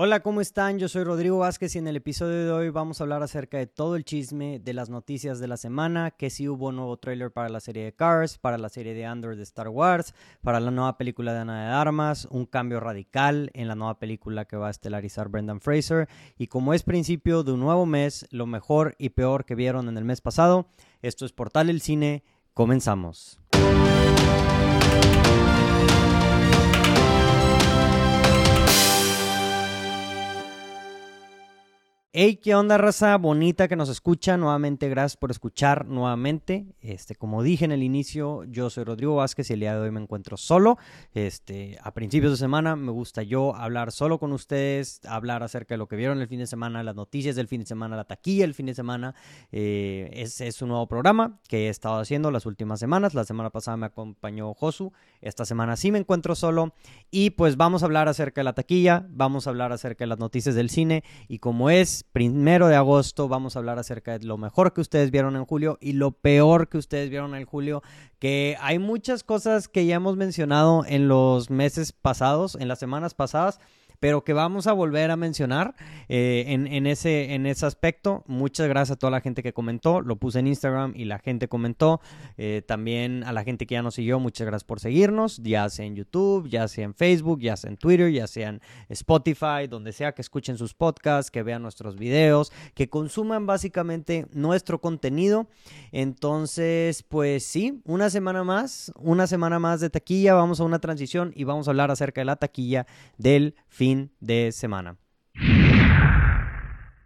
Hola, ¿cómo están? Yo soy Rodrigo Vázquez y en el episodio de hoy vamos a hablar acerca de todo el chisme de las noticias de la semana, que si hubo nuevo trailer para la serie de Cars, para la serie de Andor de Star Wars, para la nueva película de Ana de Armas, un cambio radical en la nueva película que va a estelarizar Brendan Fraser y como es principio de un nuevo mes, lo mejor y peor que vieron en el mes pasado, esto es Portal el Cine, comenzamos. Hey, ¿qué onda, raza bonita que nos escucha? Nuevamente, gracias por escuchar nuevamente. Este, como dije en el inicio, yo soy Rodrigo Vázquez y el día de hoy me encuentro solo. Este, a principios de semana me gusta yo hablar solo con ustedes, hablar acerca de lo que vieron el fin de semana, las noticias del fin de semana, la taquilla el fin de semana. Eh, es, es, un nuevo programa que he estado haciendo las últimas semanas. La semana pasada me acompañó Josu. Esta semana sí me encuentro solo. Y pues vamos a hablar acerca de la taquilla, vamos a hablar acerca de las noticias del cine. Y como es primero de agosto vamos a hablar acerca de lo mejor que ustedes vieron en julio y lo peor que ustedes vieron en julio, que hay muchas cosas que ya hemos mencionado en los meses pasados, en las semanas pasadas, pero que vamos a volver a mencionar eh, en, ese, en ese aspecto. Muchas gracias a toda la gente que comentó, lo puse en Instagram y la gente comentó. Eh, también a la gente que ya nos siguió, muchas gracias por seguirnos, ya sea en YouTube, ya sea en Facebook, ya sea en Twitter, ya sea en Spotify, donde sea que escuchen sus podcasts, que vean nuestros videos, que consuman básicamente nuestro contenido. Entonces, pues sí, una semana más, una semana más de taquilla, vamos a una transición y vamos a hablar acerca de la taquilla del fin de semana.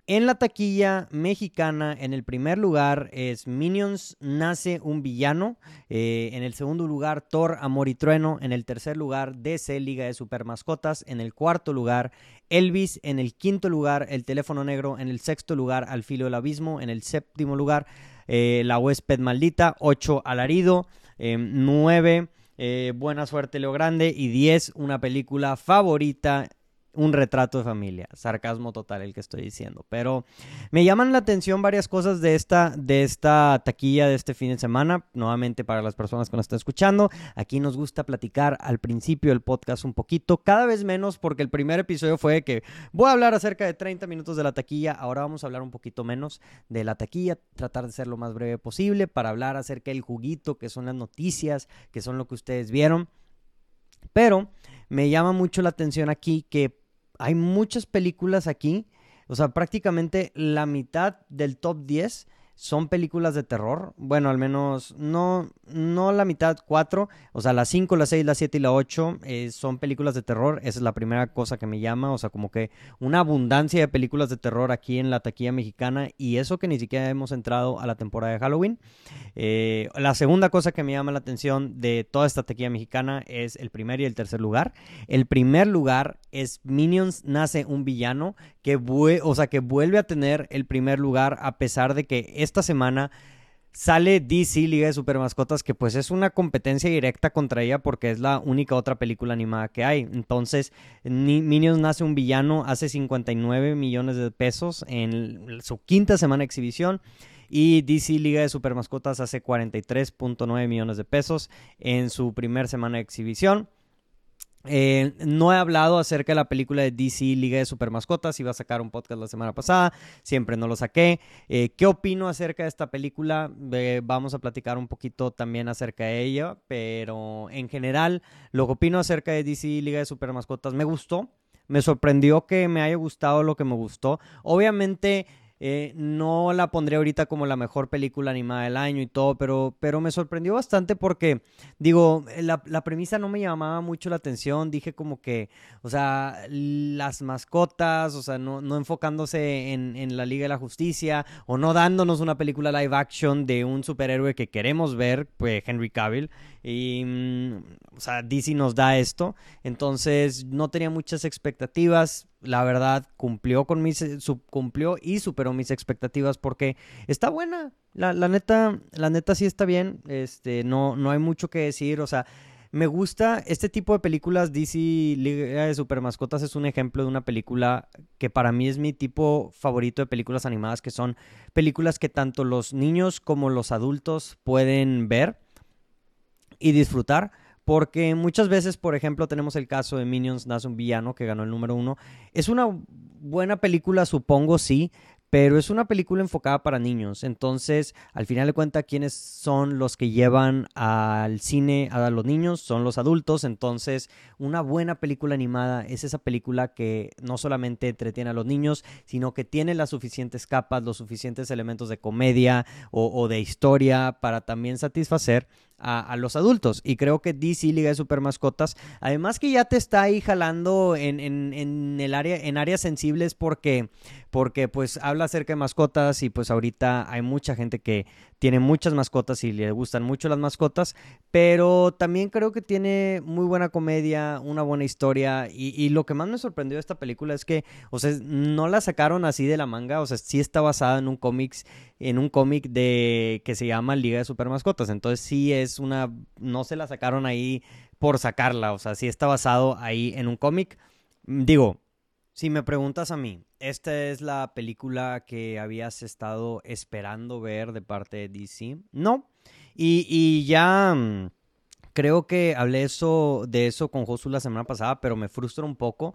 En la taquilla mexicana, en el primer lugar es Minions Nace un Villano. Eh, en el segundo lugar, Thor, Amor y Trueno. En el tercer lugar, DC Liga de Super Mascotas. En el cuarto lugar, Elvis. En el quinto lugar, El Teléfono Negro. En el sexto lugar, Al Filo del Abismo. En el séptimo lugar, eh, La Huésped Maldita. Ocho, Alarido. Eh, nueve, Buena Suerte Leo Grande. Y diez, una película favorita un retrato de familia. Sarcasmo total el que estoy diciendo. Pero me llaman la atención varias cosas de esta, de esta taquilla de este fin de semana. Nuevamente para las personas que nos están escuchando. Aquí nos gusta platicar al principio del podcast un poquito. Cada vez menos porque el primer episodio fue que voy a hablar acerca de 30 minutos de la taquilla. Ahora vamos a hablar un poquito menos de la taquilla. Tratar de ser lo más breve posible para hablar acerca del juguito que son las noticias, que son lo que ustedes vieron. Pero me llama mucho la atención aquí que hay muchas películas aquí. O sea, prácticamente la mitad del top 10 son películas de terror. Bueno, al menos no, no la mitad, cuatro. O sea, las cinco, la seis, la siete y la ocho eh, son películas de terror. Esa es la primera cosa que me llama. O sea, como que una abundancia de películas de terror aquí en la taquilla mexicana. Y eso que ni siquiera hemos entrado a la temporada de Halloween. Eh, la segunda cosa que me llama la atención de toda esta taquilla mexicana es el primer y el tercer lugar. El primer lugar es Minions Nace un Villano, que, o sea, que vuelve a tener el primer lugar a pesar de que esta semana sale DC Liga de Super Mascotas, que pues es una competencia directa contra ella porque es la única otra película animada que hay. Entonces, Minions nace un villano hace 59 millones de pesos en su quinta semana de exhibición. Y DC Liga de Super Mascotas hace 43.9 millones de pesos en su primer semana de exhibición. Eh, no he hablado acerca de la película de DC Liga de Super Mascotas. Iba a sacar un podcast la semana pasada, siempre no lo saqué. Eh, ¿Qué opino acerca de esta película? Eh, vamos a platicar un poquito también acerca de ella, pero en general, lo que opino acerca de DC Liga de Super Mascotas me gustó. Me sorprendió que me haya gustado lo que me gustó. Obviamente eh, no la pondré ahorita como la mejor película animada del año y todo, pero, pero me sorprendió bastante porque, digo, la, premisa no me llamaba mucho la atención. Dije como que, o sea, las mascotas, o sea, no, enfocándose en, la Liga de la Justicia o no dándonos una película live action de un superhéroe que queremos ver, pues Henry Cavill. Y, mm, o sea, DC nos da esto. Entonces, no tenía muchas expectativas. La verdad cumplió con mis cumplió y superó mis expectativas porque está buena. La, neta la neta sí está bien. Este no no hay mucho que decir. O sea me gusta este tipo de películas. DC Liga de Super Mascotas es un ejemplo de una película que para mí es mi tipo favorito de películas animadas que son películas que tanto los niños como los adultos pueden ver y disfrutar porque muchas veces, por ejemplo, tenemos el caso de Minions Nace un Villano, que ganó el número uno. Es una buena película, supongo, sí, pero es una película enfocada para niños. Entonces, al final de cuentas, ¿quiénes son los que llevan al cine a los niños? Son los adultos. Entonces, una buena película animada es esa película que no solamente entretiene a los niños, sino que tiene las suficientes capas, los suficientes elementos de comedia o, de historia para también satisfacer a, los adultos. Y creo que DC Liga de Super Mascotas, además que ya te está ahí jalando en, en, el área, en áreas sensibles porque, porque pues habla acerca de mascotas y pues ahorita hay mucha gente que tiene muchas mascotas y le gustan mucho las mascotas, pero también creo que tiene muy buena comedia, una buena historia y, lo que más me sorprendió de esta película es que, o sea, no la sacaron así de la manga, o sea, sí está basada en un cómics, en un cómic de que se llama Liga de Super Mascotas, entonces sí es una, no se la sacaron ahí por sacarla, o sea, sí está basado ahí en un cómic. Digo, si me preguntas a mí, ¿esta es la película que habías estado esperando ver de parte de DC? No. Y, ya mm, creo que hablé eso, de eso con Josu la semana pasada, pero me frustra un poco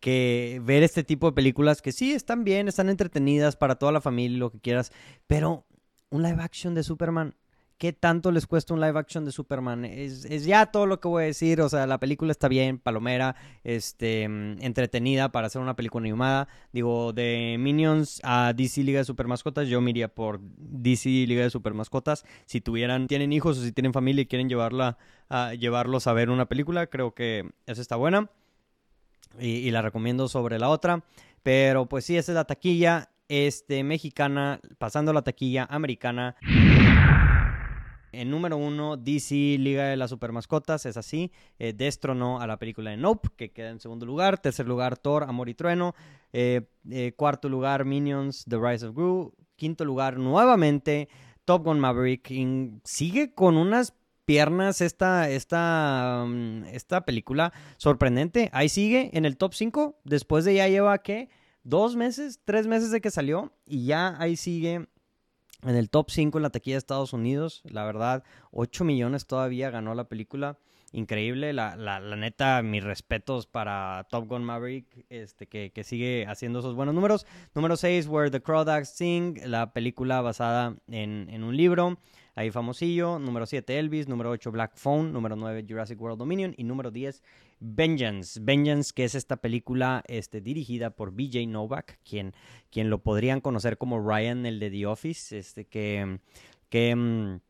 que ver este tipo de películas que sí están bien, están entretenidas para toda la familia, lo que quieras, pero un live action de Superman ¿Qué tanto les cuesta un live action de Superman? Es, ya todo lo que voy a decir. O sea, la película está bien, palomera, este, mm, entretenida para hacer una película animada. Digo, de Minions a DC Liga de Super Mascotas, yo me iría por DC Liga de Super Mascotas. Si tuvieran, tienen hijos o si tienen familia y quieren llevarla a, llevarlos a ver una película, creo que esa está buena. Y, y la recomiendo sobre la otra. Pero pues sí, esa es la taquilla este, mexicana, pasando la taquilla americana. En número uno, DC Liga de las Supermascotas, es así. Eh, destronó a la película de Nope, que queda en segundo lugar. Tercer lugar, Thor, Amor y Trueno. Eh, eh, cuarto lugar, Minions, The Rise of Gru. Quinto lugar, nuevamente, Top Gun Maverick. sigue con unas piernas esta, esta, mm, esta película sorprendente. Ahí sigue en el top 5. Después de ya lleva, ¿qué? Dos meses, tres meses de que salió. Y ya ahí sigue en el top 5 en la taquilla de Estados Unidos. La verdad, 8 millones todavía ganó la película. Increíble, la, la, neta, mis respetos para Top Gun Maverick, este, que, que, sigue haciendo esos buenos números. Número 6, Where the Crawdads Sing, la película basada en, en un libro ahí famosillo. Número 7, Elvis. Número 8, Black Phone. Número 9, Jurassic World Dominion. Y número 10, Vengeance. Vengeance, que es esta película este, dirigida por BJ Novak, quien, quien lo podrían conocer como Ryan, el de The Office, este, que, que mm,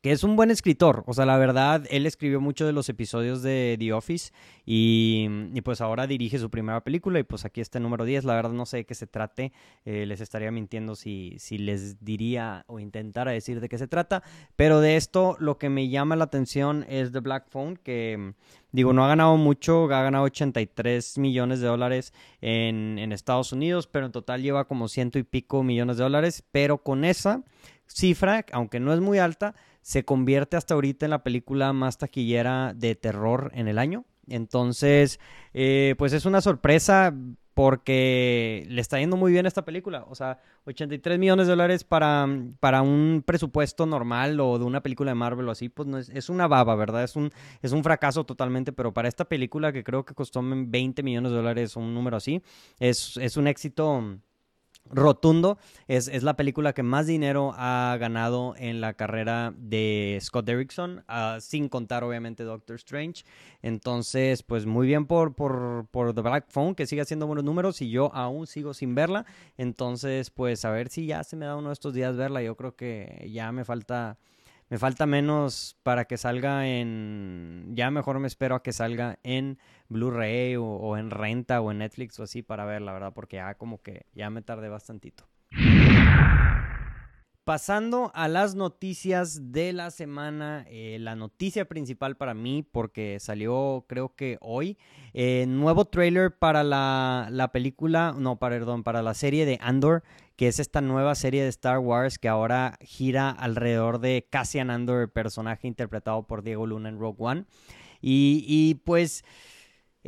que es un buen escritor. O sea, la verdad, él escribió muchos de los episodios de The Office y, pues ahora dirige su primera película y pues aquí está el número 10. La verdad no sé de qué se trate. Eh, les estaría mintiendo si, si les diría o intentara decir de qué se trata. Pero de esto lo que me llama la atención es The Black Phone, que digo, no ha ganado mucho, ha ganado 83 millones de dólares en, en Estados Unidos, pero en total lleva como ciento y pico millones de dólares. Pero con esa cifra, aunque no es muy alta, se convierte hasta ahorita en la película más taquillera de terror en el año. Entonces, eh, pues es una sorpresa porque le está yendo muy bien esta película. O sea, 83 millones de dólares para, para un presupuesto normal o de una película de Marvel o así, pues no es, es, una baba, ¿verdad? Es un, es un fracaso totalmente, pero para esta película que creo que costó 20 millones de dólares, un número así, es, es un éxito rotundo. Es, es, la película que más dinero ha ganado en la carrera de Scott Derrickson, ah, sin contar obviamente Doctor Strange. Entonces, pues muy bien por, por, por, The Black Phone, que sigue haciendo buenos números y yo aún sigo sin verla. Entonces, pues a ver si ya se me da uno de estos días verla. Yo creo que ya me falta me falta menos para que salga en... Ya mejor me espero a que salga en Blu-ray o, en renta o en Netflix o así para ver, la verdad, porque ya como que ya me tardé bastantito. Pasando a las noticias de la semana, eh, la noticia principal para mí, porque salió creo que hoy, eh, nuevo trailer para la, la, película, no, perdón, para la serie de Andor, que es esta nueva serie de Star Wars que ahora gira alrededor de Cassian Andor, personaje interpretado por Diego Luna en Rogue One. Y, y pues...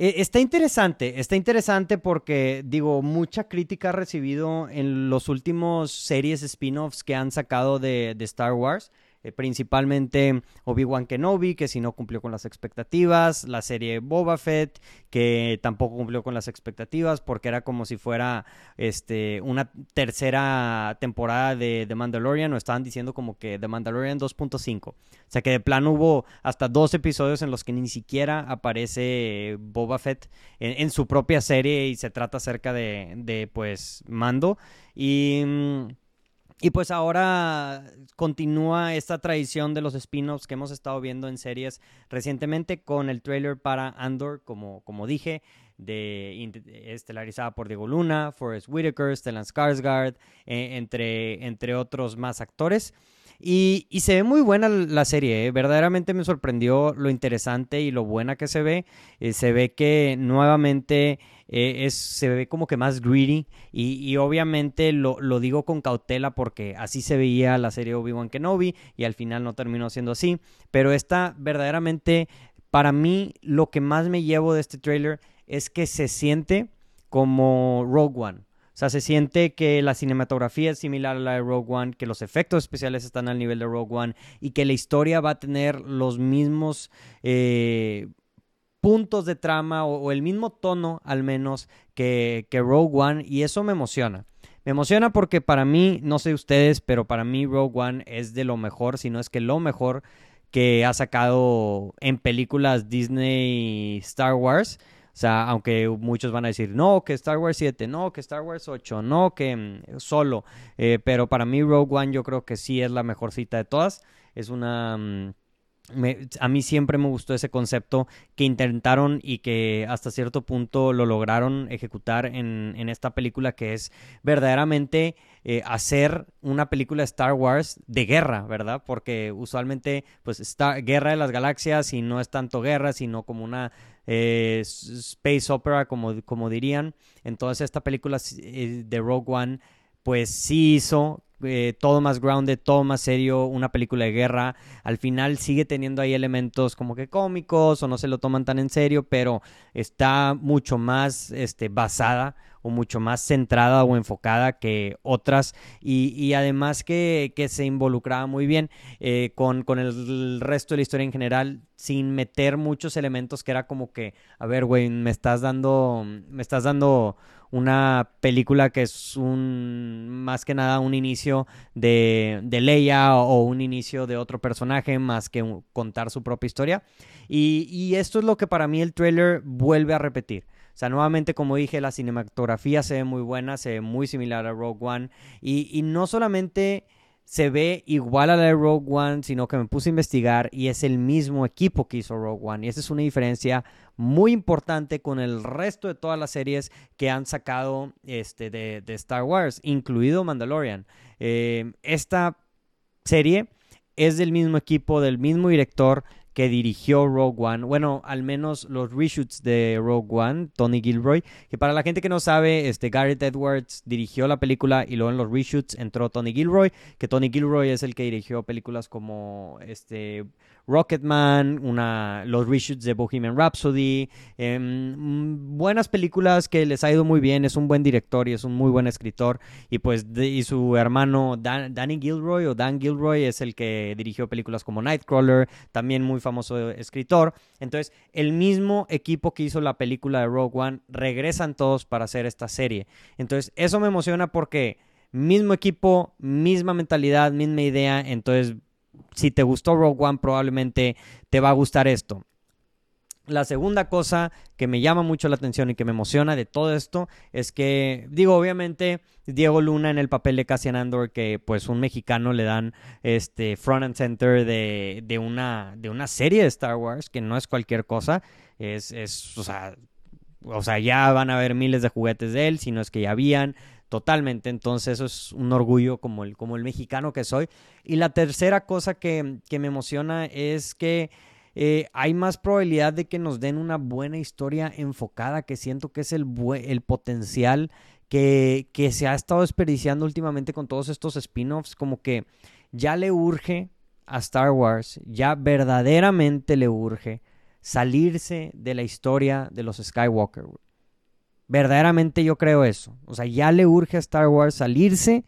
E, está interesante, está interesante porque, digo, mucha crítica ha recibido en los últimos series spin-offs que han sacado de, Star Wars. Eh, principalmente Obi-Wan Kenobi, que si no cumplió con las expectativas, la serie Boba Fett, que tampoco cumplió con las expectativas, porque era como si fuera este, una tercera temporada de The Mandalorian, o estaban diciendo como que The Mandalorian 2.5. O sea que de plano hubo hasta dos episodios en los que ni siquiera aparece Boba Fett en, su propia serie y se trata acerca de, de pues, Mando. Y... Y pues ahora continúa esta tradición de los spin-offs que hemos estado viendo en series recientemente con el trailer para Andor, como, como dije, de, estelarizada por Diego Luna, Forrest Whitaker, Stellan Skarsgård, eh, entre, entre otros más actores. Y, se ve muy buena la serie, ¿eh? verdaderamente me sorprendió lo interesante y lo buena que se ve. Eh, se ve que nuevamente eh, es, se ve como que más greedy y, obviamente lo, lo, digo con cautela porque así se veía la serie Obi-Wan Kenobi y al final no terminó siendo así. Pero esta verdaderamente, para mí, lo que más me llevo de este trailer es que se siente como Rogue One. Sea, se siente que la cinematografía es similar a la de Rogue One, que los efectos especiales están al nivel de Rogue One y que la historia va a tener los mismos eh, puntos de trama o, el mismo tono al menos que, que Rogue One y eso me emociona. Me emociona porque para mí, no sé ustedes, pero para mí Rogue One es de lo mejor, si no es que lo mejor que ha sacado en películas Disney Star Wars. O sea, aunque muchos van a decir, no, que Star Wars 7, no, que Star Wars 8, no, que mm, solo. Eh, pero para mí Rogue One yo creo que sí es la mejor cita de todas. Es una... Mm, a mí siempre me gustó ese concepto que intentaron y que hasta cierto punto lo lograron ejecutar en, esta película que es verdaderamente eh, hacer una película Star Wars de guerra, ¿verdad? Porque usualmente pues está Guerra de las Galaxias y no es tanto guerra, sino como una eh, space opera, como, como dirían. Entonces esta película eh, de Rogue One, pues sí hizo eh, todo más grounded, todo más serio, una película de guerra. Al final sigue teniendo ahí elementos como que cómicos o no se lo toman tan en serio, pero está mucho más este, basada o mucho más centrada o enfocada que otras y, además que, se involucraba muy bien eh, con, con el resto de la historia en general sin meter muchos elementos que era como que, a ver, güey, me estás dando, me estás dando una película que es un más que nada un inicio de, de Leia o, un inicio de otro personaje más que contar su propia historia. Y, y esto es lo que para mí el trailer vuelve a repetir. Sea, nuevamente, como dije, la cinematografía se ve muy buena, se ve muy similar a Rogue One. Y, y no solamente se ve igual a la de Rogue One, sino que me puse a investigar y es el mismo equipo que hizo Rogue One. Y esa es una diferencia muy importante con el resto de todas las series que han sacado este, de, Star Wars, incluido Mandalorian. Eh, esta serie es del mismo equipo, del mismo director que dirigió Rogue One, bueno, al menos los reshoots de Rogue One, Tony Gilroy, que para la gente que no sabe, este Garrett Edwards dirigió la película y luego en los reshoots entró Tony Gilroy, que Tony Gilroy es el que dirigió películas como este Rocketman, una, los reshoots de Bohemian Rhapsody, em, buenas películas que les ha ido muy bien, es un buen director y es un muy buen escritor, y pues y su hermano Danny Gilroy o Dan Gilroy es el que dirigió películas como Nightcrawler, también muy famoso escritor, entonces el mismo equipo que hizo la película de Rogue One regresan todos para hacer esta serie, entonces eso me emociona porque mismo equipo, misma mentalidad, misma idea, entonces si te gustó Rogue One, probablemente te va a gustar esto. La segunda cosa que me llama mucho la atención y que me emociona de todo esto es que, digo, obviamente, Diego Luna en el papel de Cassian Andor, que pues un mexicano le dan este front and center de, una, de una serie de Star Wars, que no es cualquier cosa, es, es o sea, o sea, ya van a haber miles de juguetes de él, si no es que ya habían. Totalmente, entonces eso es un orgullo como el, como el mexicano que soy. Y la tercera cosa que, me emociona es que eh, hay más probabilidad de que nos den una buena historia enfocada, que siento que es el, el potencial que, que se ha estado desperdiciando últimamente con todos estos spin-offs, como que ya le urge a Star Wars, ya verdaderamente le urge salirse de la historia de los Skywalker. Verdaderamente yo creo eso. O sea, ya le urge a Star Wars salirse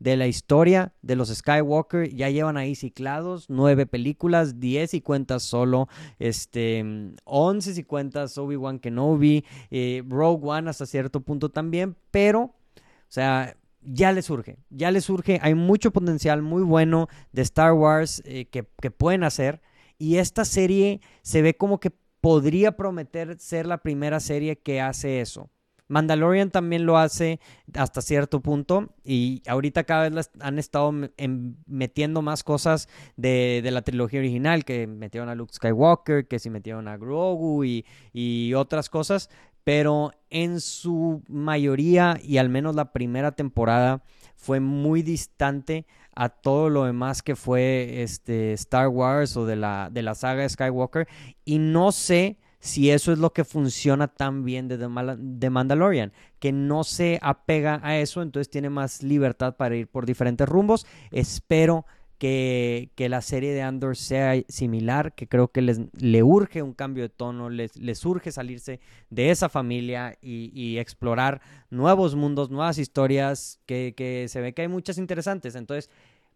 de la historia de los Skywalker. Ya llevan ahí ciclados nueve películas, diez y cuentas solo, este, once y cuentas Obi-Wan Kenobi, eh, Rogue One hasta cierto punto también, pero, o sea, ya le surge, ya le surge, hay mucho potencial muy bueno de Star Wars eh, que, que pueden hacer. Y esta serie se ve como que podría prometer ser la primera serie que hace eso. Mandalorian también lo hace hasta cierto punto y ahorita cada vez han estado metiendo más cosas de, la trilogía original, que metieron a Luke Skywalker, que sí metieron a Grogu y, y otras cosas, pero en su mayoría y al menos la primera temporada fue muy distante a todo lo demás que fue este Star Wars o de la, de la saga Skywalker y no sé si eso es lo que funciona tan bien de, The Mandalorian, que no se apega a eso, entonces tiene más libertad para ir por diferentes rumbos. Espero que, que, la serie de Andor sea similar, que creo que les, le urge un cambio de tono, les, les urge salirse de esa familia y, y, explorar nuevos mundos, nuevas historias, que, que se ve que hay muchas interesantes. Entonces,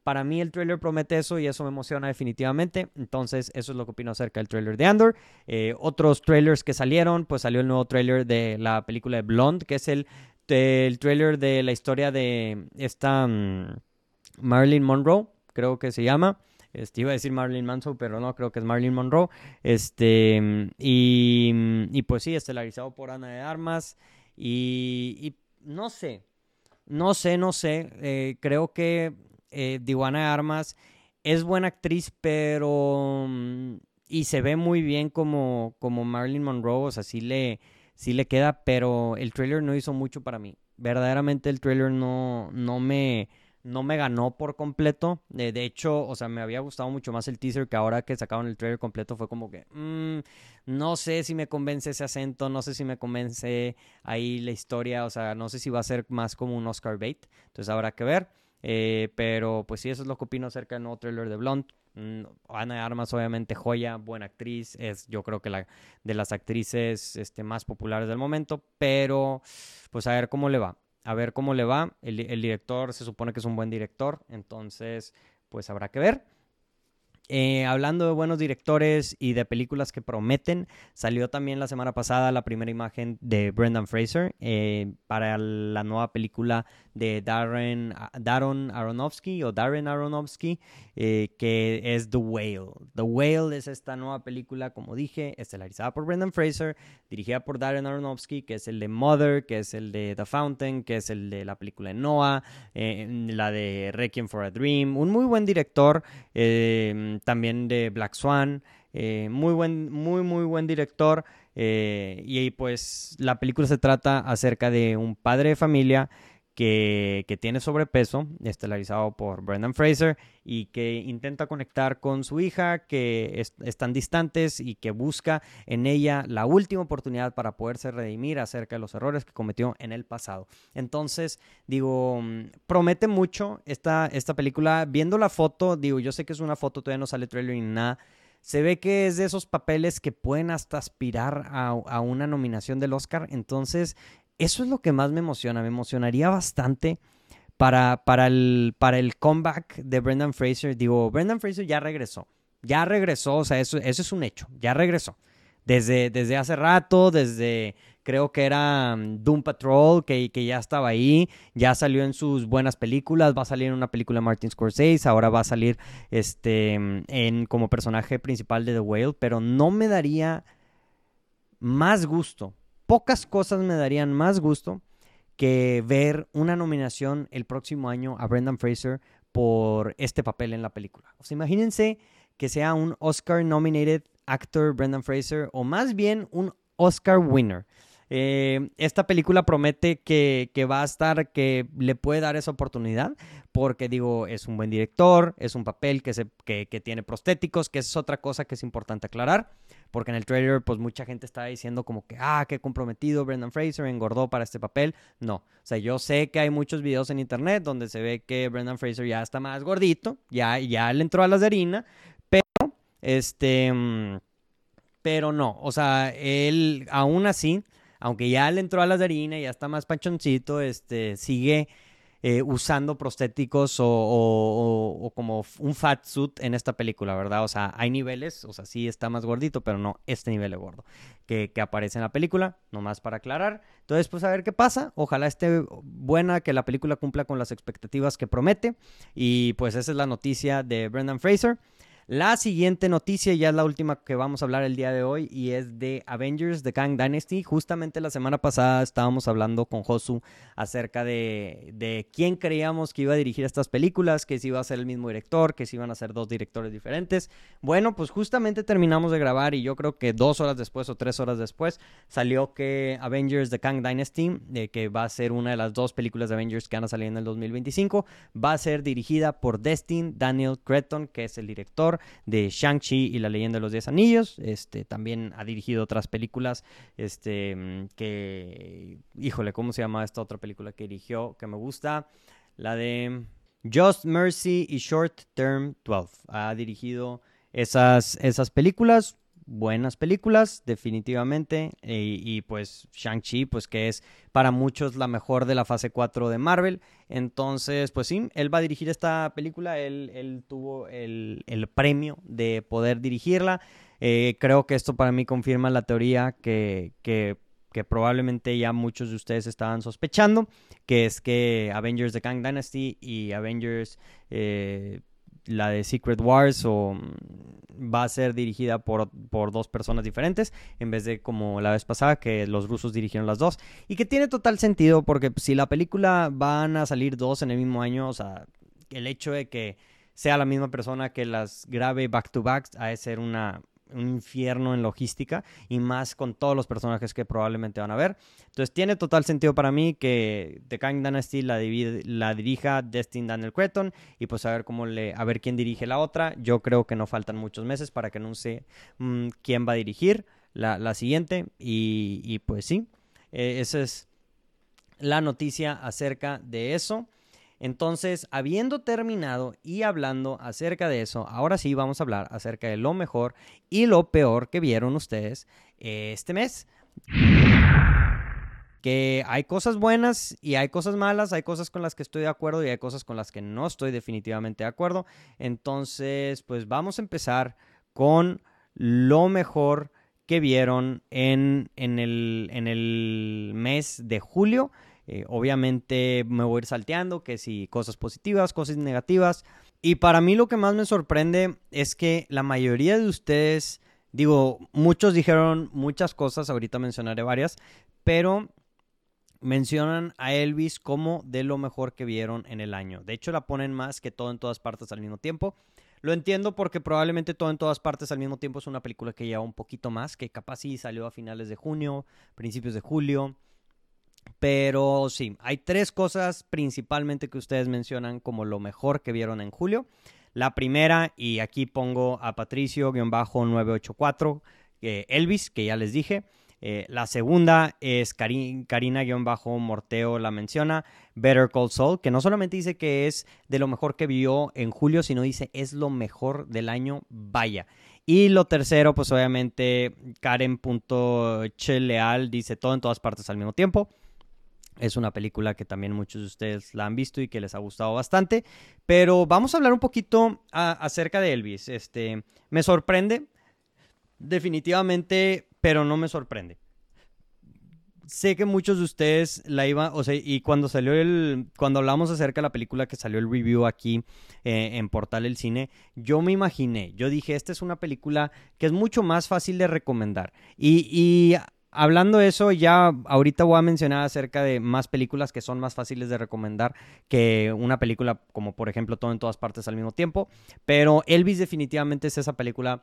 para mí el trailer promete eso y eso me emociona definitivamente. Entonces, eso es lo que opino acerca del trailer de Andor. Eh, otros trailers que salieron, pues salió el nuevo trailer de la película de Blonde, que es el, el trailer de la historia de esta mm, Marilyn Monroe, creo que se llama. Este, iba a decir Marilyn Manson, pero no, creo que es Marilyn Monroe. Este, y, y pues sí, estelarizado por Ana de Armas. Y, no sé, no sé, no sé. Eh, creo que eh, Diwana Armas es buena actriz, pero... Mm, y se ve muy bien como, como Marilyn Monroe, o sea, sí le, sí le queda, pero el trailer no hizo mucho para mí. Verdaderamente el trailer no, no me no me ganó por completo. de hecho, o sea, me había gustado mucho más el teaser que ahora que sacaron el trailer completo fue como que mm, no sé si me convence ese acento, no sé si me convence ahí la historia, o sea, no sé si va a ser más como un Oscar bait. Entonces habrá que ver. Eh, pero pues sí, eso es lo que opino acerca del nuevo trailer de Blonde. Mm, Ana de Armas, obviamente, joya, buena actriz. Es yo creo que la de las actrices este, más populares del momento. Pero pues a ver cómo le va. A ver cómo le va. El, el director se supone que es un buen director. Entonces, pues habrá que ver. Eh, hablando de buenos directores y de películas que prometen, salió también la semana pasada la primera imagen de Brendan Fraser eh, para la nueva película de Darren, Darren Aronofsky o Darren Aronofsky, eh, que es The Whale. The Whale es esta nueva película, como dije, estelarizada por Brendan Fraser, dirigida por Darren Aronofsky, que es el de Mother, que es el de The Fountain, que es el de la película de Noah, la de Requiem for a Dream. Un muy buen director también de Black Swan. Eh, muy buen, muy, muy buen director. Eh, y pues la película se trata acerca de un padre de familia que, tiene sobrepeso, estelarizado por Brendan Fraser, y que intenta conectar con su hija, que están distantes y que busca en ella la última oportunidad para poderse redimir acerca de los errores que cometió en el pasado. Entonces, digo, mm, promete mucho esta, esta película. Viendo la foto, digo, yo sé que es una foto, todavía no sale trailer ni nada. Se ve que es de esos papeles que pueden hasta aspirar a una nominación del Oscar. Entonces, eso es lo que más me emociona. Me emocionaría bastante para, para, el, para el comeback de Brendan Fraser. Digo, Brendan Fraser ya regresó. Ya regresó, o sea, eso, eso es un hecho. Ya regresó. Desde, desde hace rato, desde creo que era mm, Doom Patrol, que, que, ya estaba ahí, ya salió en sus buenas películas, va a salir en una película de Martin Scorsese, ahora va a salir este, en, como personaje principal de The Whale, pero no me daría más gusto pocas cosas me darían más gusto que ver una nominación el próximo año a Brendan Fraser por este papel en la película. O imagínense que sea un Oscar nominated actor Brendan Fraser o más bien un Oscar winner. Eh, esta película promete que, va a estar, que le puede dar esa oportunidad, porque digo, es un buen director, es un papel que, se, que, tiene prostéticos, que es otra cosa que es importante aclarar porque en el trailer pues mucha gente estaba diciendo como que, ah, qué comprometido Brendan Fraser, engordó para este papel. No, o sea, yo sé que hay muchos videos en internet donde se ve que Brendan Fraser ya está más gordito, ya, ya le entró a las de pero, este, mm, pero no, o sea, él aún así, aunque ya le entró a las de harina, ya está más panchoncito, este, sigue eh, usando prostéticos o, como un fat suit en esta película, ¿verdad? O sea, hay niveles, o sea, sí está más gordito, pero no este nivel de gordo que, que aparece en la película, nomás para aclarar. Entonces, pues a ver qué pasa. Ojalá esté buena, que la película cumpla con las expectativas que promete. Y pues esa es la noticia de Brendan Fraser. La siguiente noticia, ya es la última que vamos a hablar el día de hoy, y es de Avengers The Kang Dynasty. Justamente la semana pasada estábamos hablando con Josu acerca de, quién creíamos que iba a dirigir estas películas, que si iba a ser el mismo director, que si iban a ser dos directores diferentes. Bueno, pues justamente terminamos de grabar y yo creo que dos horas después o tres horas después salió que Avengers The Kang Dynasty, que va a ser una de las dos películas de Avengers que van a salir en el 2025, va a ser dirigida por Destin Daniel Cretton, que es el director de Shang-Chi y la leyenda de los Diez Anillos. Este, también ha dirigido otras películas este, que, híjole, ¿cómo se llama esta otra película que dirigió que me gusta? La de Just Mercy y Short Term 12. Ha dirigido esas, esas películas buenas películas, definitivamente. Y, pues Shang-Chi, pues que es para muchos la mejor de la fase 4 de Marvel. Entonces, pues sí, él va a dirigir esta película. Él, tuvo el, premio de poder dirigirla. Eh, creo que esto para mí confirma la teoría que, que, probablemente ya muchos de ustedes estaban sospechando, que es que Avengers The Kang Dynasty y Avengers... Eh, la de Secret Wars o mm, va a ser dirigida por, por, dos personas diferentes en vez de como la vez pasada que los rusos dirigieron las dos. Y que tiene total sentido porque si la película van a salir dos en el mismo año, o sea, el hecho de que sea la misma persona que las grabe back to back a de ser una un infierno en logística y más con todos los personajes que probablemente van a ver. Entonces tiene total sentido para mí que The Kang Dynasty la, dirija Destin Daniel Cretton y pues a ver cómo le, a ver quién dirige la otra. Yo creo que no faltan muchos meses para que anuncie mmm, quién va a dirigir la, siguiente y, pues sí, eh, esa es la noticia acerca de eso. Entonces, habiendo terminado y hablando acerca de eso, ahora sí vamos a hablar acerca de lo mejor y lo peor que vieron ustedes este mes. Que hay cosas buenas y hay cosas malas, hay cosas con las que estoy de acuerdo y hay cosas con las que no estoy definitivamente de acuerdo. Entonces, pues vamos a empezar con lo mejor que vieron en, en, el, mes de julio. Eh, obviamente me voy a ir salteando, que si cosas positivas, cosas negativas. Y para mí lo que más me sorprende es que la mayoría de ustedes, digo, muchos dijeron muchas cosas, ahorita mencionaré varias, pero mencionan a Elvis como de lo mejor que vieron en el año. De hecho, la ponen más que todo en todas partes al mismo tiempo. Lo entiendo porque probablemente todo en todas partes al mismo tiempo es una película que lleva un poquito más, que capaz sí salió a finales de junio, principios de julio. Pero sí, hay tres cosas principalmente que ustedes mencionan como lo mejor que vieron en julio. La primera, y aquí pongo a Patricio-984, eh, Elvis, que ya les dije. Eh, la segunda es Karina-Morteo la menciona, Better Call Saul, que no solamente dice que es de lo mejor que vio en julio, sino dice es lo mejor del año, vaya. Y lo tercero, pues obviamente Karen.cheleal dice todo en todas partes al mismo tiempo. Es una película que también muchos de ustedes la han visto y que les ha gustado bastante. Pero vamos a hablar un poquito acerca de Elvis. Este, me sorprende, definitivamente, pero no me sorprende. Sé que muchos de ustedes la iban, o sea, y cuando salió el, cuando hablamos acerca de la película que salió el review aquí eh, en Portal El Cine, yo me imaginé, yo dije, esta es una película que es mucho más fácil de recomendar. Y, y hablando de eso, ya ahorita voy a mencionar acerca de más películas que son más fáciles de recomendar que una película como por ejemplo Todo en todas partes al mismo tiempo. Pero Elvis definitivamente es esa película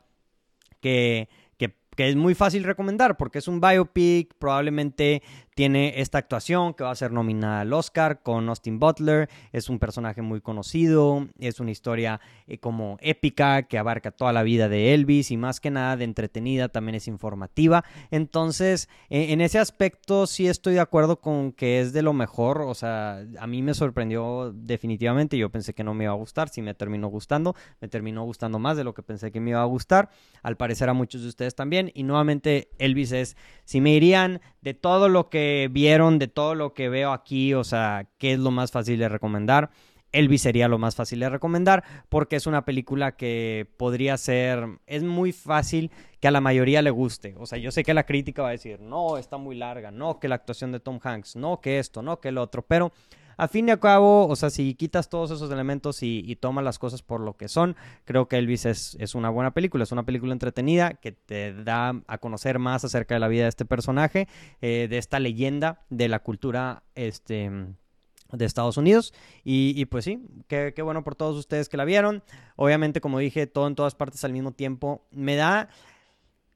que, que, es muy fácil recomendar porque es un biopic, probablemente tiene esta actuación que va a ser nominada al Oscar con Austin Butler. Es un personaje muy conocido, es una historia eh, como épica que abarca toda la vida de Elvis y más que nada de entretenida, también es informativa. Entonces, e, en ese aspecto sí estoy de acuerdo con que es de lo mejor. O sea, a mí me sorprendió definitivamente. Yo pensé que no me iba a gustar, sí me terminó gustando. Me terminó gustando más de lo que pensé que me iba a gustar. Al parecer a muchos de ustedes también. Y nuevamente, Elvis es, si me dirían de todo lo que vieron, de todo lo que veo aquí, o sea, ¿qué es lo más fácil de recomendar? Elvis sería lo más fácil de recomendar porque es una película que podría ser, es muy fácil que a la mayoría le guste. O sea, yo sé que la crítica va a decir, no, está muy larga, no, que la actuación de Tom Hanks, no, que esto, no, que el otro, pero a fin y a cabo, o sea, si quitas todos esos elementos y, tomas las cosas por lo que son, creo que Elvis es, es, una buena película. Es una película entretenida que te da a conocer más acerca de la vida de este personaje, eh, de esta leyenda de la cultura, este de Estados Unidos. Y, pues sí, qué, qué, bueno por todos ustedes que la vieron. Obviamente, como dije, todo en todas partes al mismo tiempo. Me da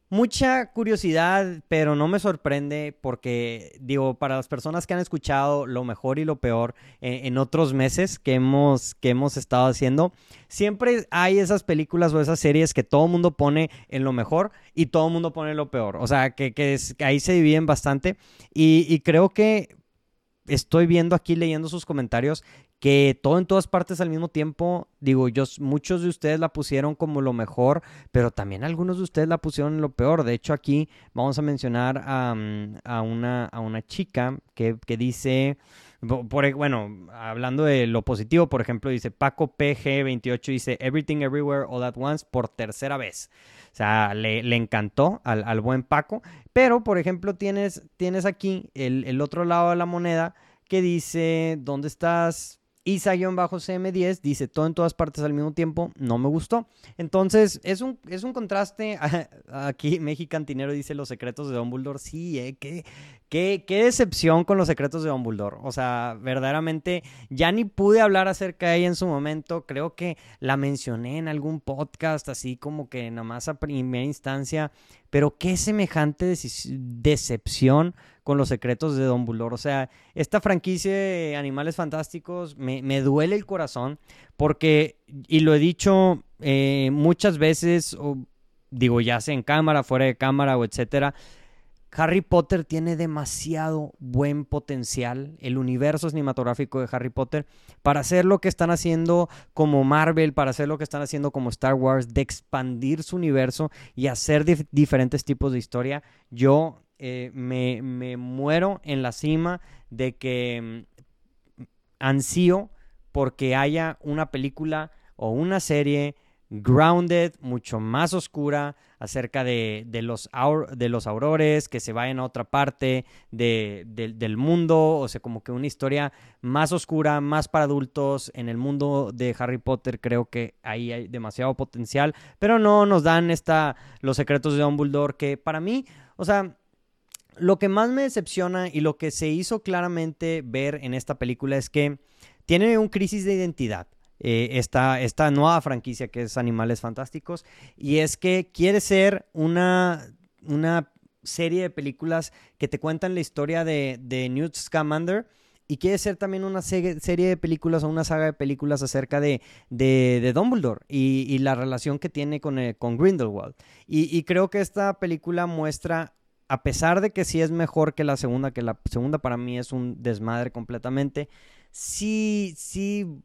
mucha curiosidad, pero no me sorprende porque, digo, para las personas que han escuchado lo mejor y lo peor en, otros meses que hemos, que hemos estado haciendo, siempre hay esas películas o esas series que todo el mundo pone en lo mejor y todo el mundo pone en lo peor. O sea, que, que, ahí se dividen bastante. Y creo que estoy viendo aquí leyendo sus comentarios que todo en todas partes al mismo tiempo, digo, yo, muchos de ustedes la pusieron como lo mejor, pero también algunos de ustedes la pusieron en lo peor. De hecho, aquí vamos a mencionar a, a, una, a una chica que, que dice, por, bueno, hablando de lo positivo, por ejemplo, dice Paco PG28, dice Everything Everywhere All at Once por tercera vez. O sea, le, le encantó al, al, buen Paco. Pero, por ejemplo, tienes, tienes aquí el, el otro lado de la moneda que dice, ¿dónde estás? Isa-CM10 dice todo en todas partes al mismo tiempo, no me gustó. Entonces, es un, es un contraste. Aquí Mexicantinero dice los secretos de Dumbledore. Sí, eh, qué, qué, decepción con los secretos de Dumbledore. O sea, verdaderamente ya ni pude hablar acerca de ella en su momento. Creo que la mencioné en algún podcast, así como que nada más a primera instancia. Pero qué semejante decepción con los secretos de Don Bullor. O sea, esta franquicia de Animales Fantásticos me, duele el corazón porque, y lo he dicho eh, muchas veces, digo, ya sea en cámara, fuera de cámara o etcétera, Harry Potter tiene demasiado buen potencial, el universo cinematográfico de Harry Potter, para hacer lo que están haciendo como Marvel, para hacer lo que están haciendo como Star Wars, de expandir su universo y hacer diferentes tipos de historia. Yo eh, me, muero en la cima de que mm, ansío porque haya una película o una serie grounded, mucho más oscura, acerca de, de, los, de los aurores, que se vayan a otra parte de, del mundo, o sea, como que una historia más oscura, más para adultos. En el mundo de Harry Potter creo que ahí hay demasiado potencial, pero no nos dan esta, los secretos de Dumbledore, que para mí, o sea, lo que más me decepciona y lo que se hizo claramente ver en esta película es que tiene un crisis de identidad. Eh, esta, esta, nueva franquicia que es Animales Fantásticos y es que quiere ser una, una serie de películas que te cuentan la historia de, Newt Scamander y quiere ser también una serie de películas o una saga de películas acerca de, de, Dumbledore y, la relación que tiene con, eh, con Grindelwald. Y, creo que esta película muestra a pesar de que sí es mejor que la segunda, que la segunda para mí es un desmadre completamente, sí, sí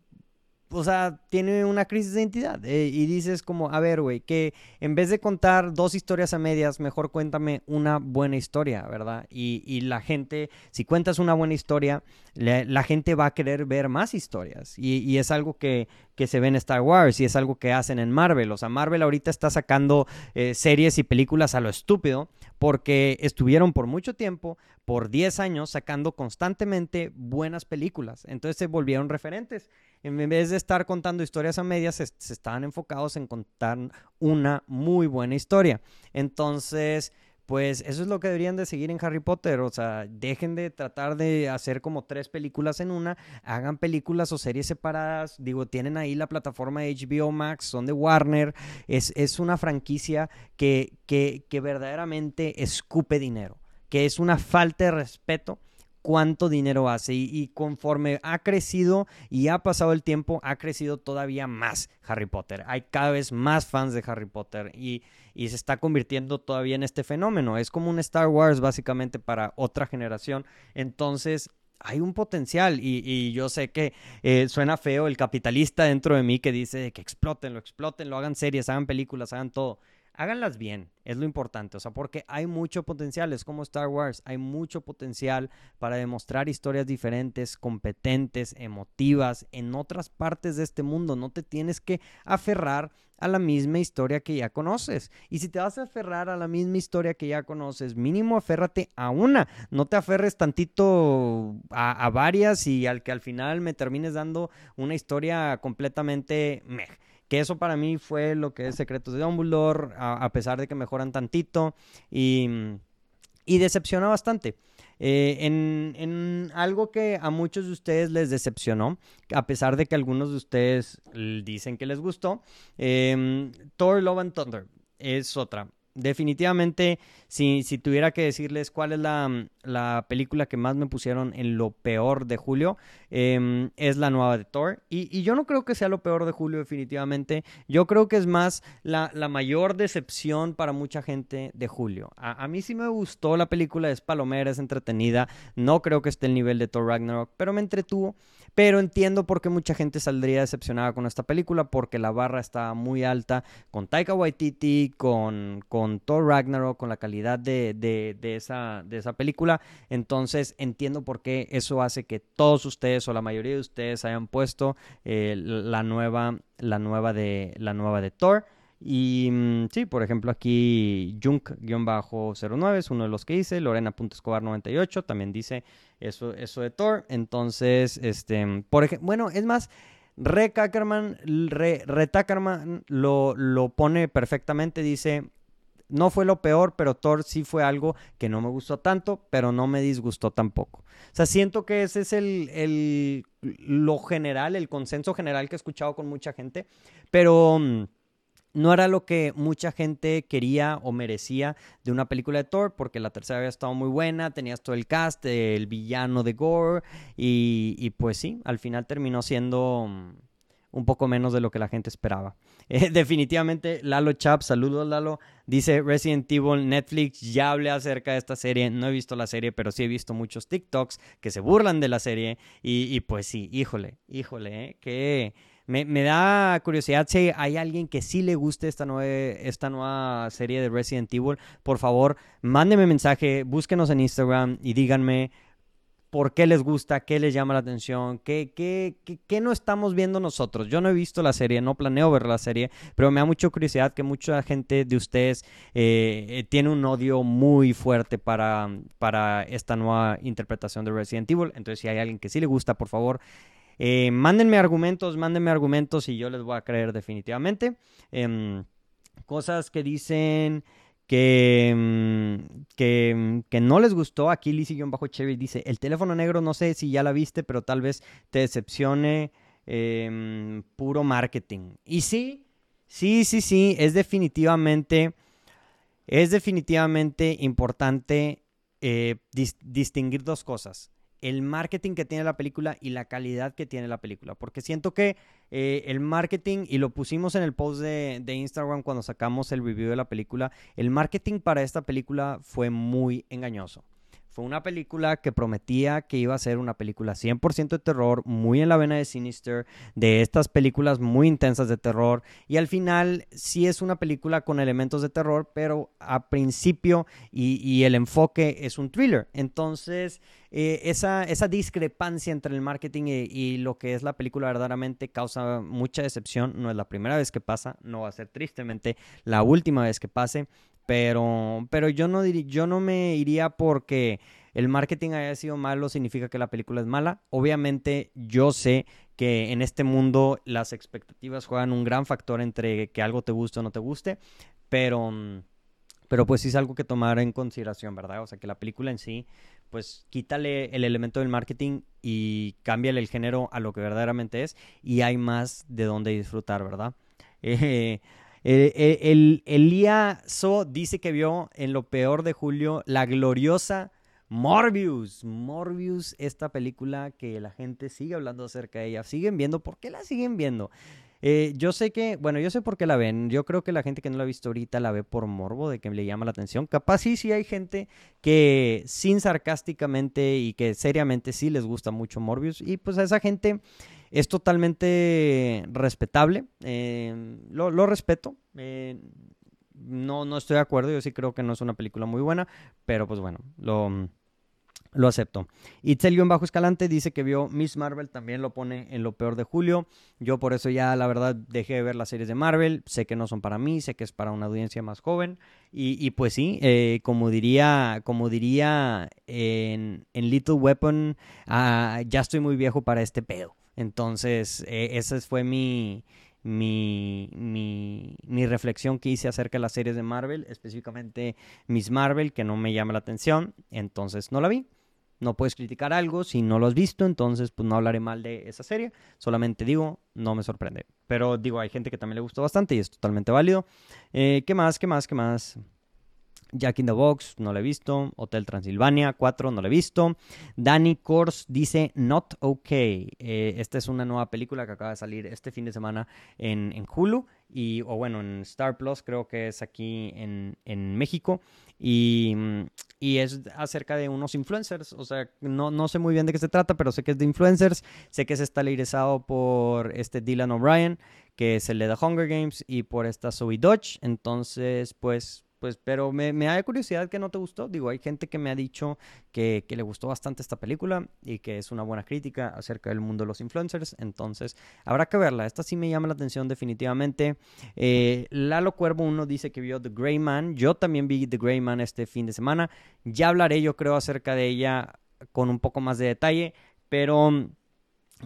o sea, tiene una crisis de identidad. Eh, y dices como, a ver, güey, que en vez de contar dos historias a medias, mejor cuéntame una buena historia, ¿verdad? Y, y la gente, si cuentas una buena historia, la, gente va a querer ver más historias. Y, y es algo que, que, se ve en Star Wars y es algo que hacen en Marvel. O sea, Marvel ahorita está sacando eh, series y películas a lo estúpido porque estuvieron por mucho tiempo, por 10 años, sacando constantemente buenas películas. Entonces se volvieron referentes en vez de estar contando historias a medias, se, estaban enfocados en contar una muy buena historia. Entonces, pues eso es lo que deberían de seguir en Harry Potter. O sea, dejen de tratar de hacer como tres películas en una, hagan películas o series separadas. Digo, tienen ahí la plataforma de HBO Max, son de Warner. Es, es una franquicia que, que, que verdaderamente escupe dinero, que es una falta de respeto cuánto dinero hace y, conforme ha crecido y ha pasado el tiempo, ha crecido todavía más Harry Potter. Hay cada vez más fans de Harry Potter y, se está convirtiendo todavía en este fenómeno. Es como un Star Wars básicamente para otra generación. Entonces... Hay un potencial y, yo sé que eh, suena feo el capitalista dentro de mí que dice que exploten, lo exploten, lo hagan series, hagan películas, hagan todo háganlas bien, es lo importante, o sea, porque hay mucho potencial, es como Star Wars, hay mucho potencial para demostrar historias diferentes, competentes, emotivas en otras partes de este mundo, no te tienes que aferrar a la misma historia que ya conoces. Y si te vas a aferrar a la misma historia que ya conoces, mínimo aférrate a una, no te aferres tantito a, varias y al que al final me termines dando una historia completamente meh. Que eso para mí fue lo que es Secretos de Dumbledore, a, pesar de que mejoran tantito y, y decepciona bastante. Eh, en, algo que a muchos de ustedes les decepcionó, a pesar de que algunos de ustedes dicen que les gustó, em, Thor Love and Thunder es otra definitivamente, si, si, tuviera que decirles cuál es la, la, película que más me pusieron en lo peor de julio, em, es la nueva de Thor. Y, y, yo no creo que sea lo peor de julio, definitivamente. Yo creo que es más la, la mayor decepción para mucha gente de julio. A, a, mí sí me gustó la película, es palomera, es entretenida. No creo que esté el nivel de Thor Ragnarok, pero me entretuvo. Pero entiendo por qué mucha gente saldría decepcionada con esta película, porque la barra está muy alta con Taika Waititi, con, con Thor Ragnarok, con la calidad de, de, esa, de esa película. Entonces entiendo por qué eso hace que todos ustedes o la mayoría de ustedes hayan puesto eh, la, nueva, la, nueva de, la nueva de Thor. Y mm, sí, por ejemplo, aquí Junk-09 es uno de los que hice. Lorena.escobar98 también dice eso, eso de Thor. Entonces, este, por ejemplo, bueno, es más, Re Tackerman, Re, lo, lo pone perfectamente. Dice, no fue lo peor, pero Thor sí fue algo que no me gustó tanto, pero no me disgustó tampoco. O sea, siento que ese es el, el lo general, el consenso general que he escuchado con mucha gente, pero mm, no era lo que mucha gente quería o merecía de una película de Thor, porque la tercera había estado muy buena, tenías todo el cast, el villano de Gore, y, pues sí, al final terminó siendo mm, un poco menos de lo que la gente esperaba. Eh, definitivamente, Lalo Chap, saludos Lalo, dice Resident Evil, Netflix ya hablé acerca de esta serie, no he visto la serie, pero sí he visto muchos TikToks que se burlan de la serie, y, y pues sí, híjole, híjole, ¿eh? que me, da curiosidad si hay alguien que sí le guste esta, esta nueva serie de Resident Evil. Por favor, mándenme mensaje, búsquenos en Instagram y díganme por qué les gusta, qué les llama la atención, qué, qué, qué, no estamos viendo nosotros. Yo no he visto la serie, no planeo ver la serie, pero me da mucha curiosidad que mucha gente de ustedes eh, eh, tiene un odio muy fuerte para, para esta nueva interpretación de Resident Evil. Entonces, si hay alguien que sí le gusta, por favor, eh, mándenme argumentos, mándenme argumentos y yo les voy a creer definitivamente. Em, cosas que dicen que, mm, que, que, no les gustó. Aquí Cherry dice, el teléfono negro no sé si ya la viste, pero tal vez te decepcione em, puro marketing. Y sí, sí, sí, sí, es definitivamente, es definitivamente importante eh, distinguir dos cosas el marketing que tiene la película y la calidad que tiene la película. Porque siento que eh, el marketing, y lo pusimos en el post de, de, Instagram cuando sacamos el review de la película, el marketing para esta película fue muy engañoso. Fue una película que prometía que iba a ser una película 100% de terror, muy en la vena de Sinister, de estas películas muy intensas de terror. Y al final sí es una película con elementos de terror, pero a principio y, el enfoque es un thriller. Entonces, eh, esa, esa, discrepancia entre el marketing y, y, lo que es la película verdaderamente causa mucha decepción. No es la primera vez que pasa, no va a ser tristemente la última vez que pase. Pero, pero yo, no yo no me iría porque el marketing haya sido malo, significa que la película es mala. Obviamente yo sé que en este mundo las expectativas juegan un gran factor entre que algo te guste o no te guste, pero, pero pues sí es algo que tomar en consideración, ¿verdad? O sea, que la película en sí, pues quítale el elemento del marketing y cámbiale el género a lo que verdaderamente es y hay más de dónde disfrutar, ¿verdad? Eh, el, el, Elía So dice que vio en lo peor de julio la gloriosa Morbius. Morbius, esta película que la gente sigue hablando acerca de ella. Siguen viendo. ¿Por qué la siguen viendo? Eh, yo sé que, bueno, yo sé por qué la ven. Yo creo que la gente que no la ha visto ahorita la ve por morbo, de que le llama la atención. Capaz sí, sí hay gente que sin sarcásticamente y que seriamente sí les gusta mucho Morbius. Y pues a esa gente es totalmente respetable, eh, lo, respeto. Eh, no, no estoy de acuerdo, yo sí creo que no es una película muy buena, pero pues bueno, lo, lo acepto. Itzel bajo escalante dice que vio Miss Marvel, también lo pone en lo peor de julio. Yo por eso ya la verdad dejé de ver las series de Marvel. Sé que no son para mí, sé que es para una audiencia más joven. Y, pues sí, eh, como diría, como diría en, Little Weapon, ah, ya estoy muy viejo para este pedo. Entonces, eh, esa fue mi, mi, mi, mi, reflexión que hice acerca de las series de Marvel, específicamente Miss Marvel, que no me llama la atención, entonces no la vi. No puedes criticar algo si no lo has visto, entonces pues no hablaré mal de esa serie. Solamente digo, no me sorprende. Pero digo, hay gente que también le gustó bastante y es totalmente válido. Eh, ¿Qué más? ¿Qué más? ¿Qué más? Jack in the Box, no lo he visto. Hotel Transilvania, 4, no lo he visto. Danny Kors dice Not Okay. Eh, esta es una nueva película que acaba de salir este fin de semana en, Hulu. Y, o bueno, en Star Plus, creo que es aquí en, en México. Y, y, es acerca de unos influencers. O sea, no, no sé muy bien de qué se trata, pero sé que es de influencers. Sé que es estalirizado por este Dylan O'Brien, que es el de The Hunger Games, y por esta Zoe Dodge. Entonces, pues pues, pero me, me, da curiosidad que no te gustó. Digo, hay gente que me ha dicho que, le gustó bastante esta película y que es una buena crítica acerca del mundo de los influencers. Entonces, habrá que verla. Esta sí me llama la atención definitivamente. Eh, Lalo Cuervo uno dice que vio The Grey Man. Yo también vi The Grey Man este fin de semana. Ya hablaré, yo creo, acerca de ella con un poco más de detalle. Pero...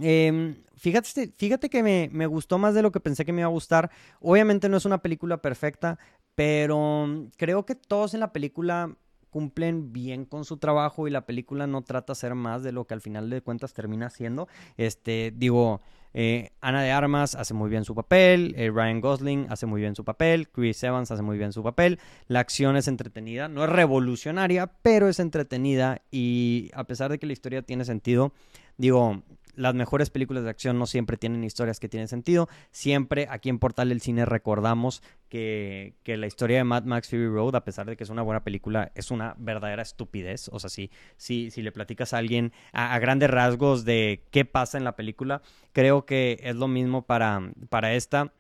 Em, fíjate, fíjate que me, me, gustó más de lo que pensé que me iba a gustar. Obviamente no es una película perfecta, pero mm, creo que todos en la película cumplen bien con su trabajo y la película no trata de ser más de lo que al final de cuentas termina siendo. Este, digo, eh, Ana de Armas hace muy bien su papel, eh, Ryan Gosling hace muy bien su papel, Chris Evans hace muy bien su papel, la acción es entretenida, no es revolucionaria, pero es entretenida y a pesar de que la historia tiene sentido, digo, las mejores películas de acción no siempre tienen historias que tienen sentido. Siempre aquí en Portal del Cine recordamos que, la historia de Mad Max Fury Road, a pesar de que es una buena película, es una verdadera estupidez. O sea, si, si, si le platicas a alguien a, grandes rasgos de qué pasa en la película, creo que es lo mismo para, para esta.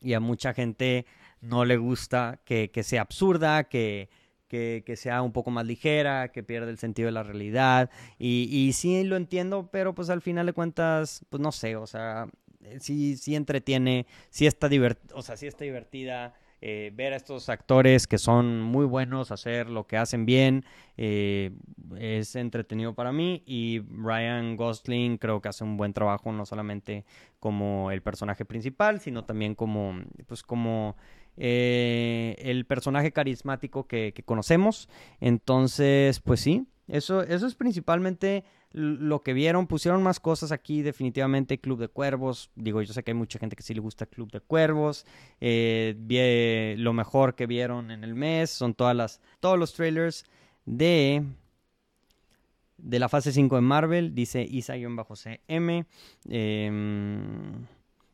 Y a mucha gente no le gusta que, que sea absurda, que que, sea un poco más ligera, que pierda el sentido de la realidad. Y, sí lo entiendo, pero pues al final de cuentas, pues no sé, o sea, eh, sí, sí entretiene, sí está, o sea, sí está divertida. Eh, ver a estos actores que son muy buenos, hacer lo que hacen bien, eh, es entretenido para mí y Ryan Gosling creo que hace un buen trabajo no solamente como el personaje principal, sino también como, pues como eh, el personaje carismático que, conocemos. Entonces, pues sí, eso, eso es principalmente lo que vieron. Pusieron más cosas aquí, definitivamente. Club de Cuervos. Digo, yo sé que hay mucha gente que sí le gusta Club de Cuervos. Eh, lo mejor que vieron en el mes. Son todas las, todos los trailers de, de la fase 5 de Marvel. Dice Isa-CM. Eh, em,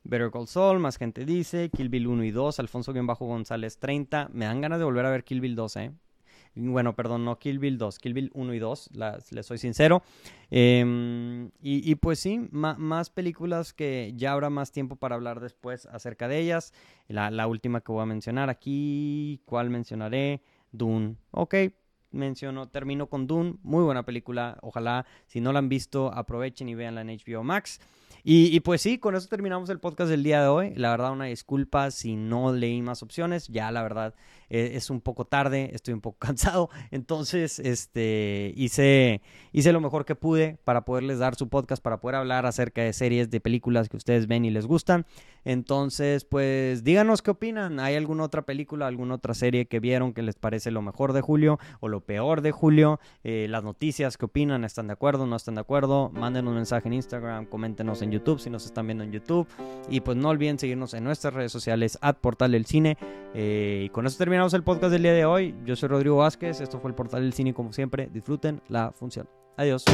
Better Call Saul, más gente dice, Kill Bill 1 y 2, Alfonso-González 30. Me dan ganas de volver a ver Kill Bill 2, ¿eh? Bueno, perdón, no Kill Bill 2, Kill Bill 1 y 2, les soy sincero. Em, y, pues sí, más películas que ya habrá más tiempo para hablar después acerca de ellas. La, última que voy a mencionar aquí, ¿cuál mencionaré? Dune. Ok, menciono, termino con Dune, muy buena película, ojalá si no la han visto aprovechen y veanla en HBO Max. Y, pues sí, con eso terminamos el podcast del día de hoy. La verdad, una disculpa si no leí más opciones. Ya la verdad eh, es un poco tarde, estoy un poco cansado. Entonces, este, hice, hice lo mejor que pude para poderles dar su podcast, para poder hablar acerca de series, de películas que ustedes ven y les gustan. Entonces, pues díganos qué opinan. ¿Hay alguna otra película, alguna otra serie que vieron que les parece lo mejor de julio o lo peor de julio? Eh, las noticias, ¿qué opinan? ¿Están de acuerdo? ¿No están de acuerdo? Mándenos un mensaje en Instagram, coméntenos en YouTube si nos están viendo en YouTube. Y pues no olviden seguirnos en nuestras redes sociales, at Portal del Cine. Eh, y con eso terminamos el podcast del día de hoy. Yo soy Rodrigo Vázquez, esto fue el Portal del Cine como siempre. Disfruten la función. Adiós.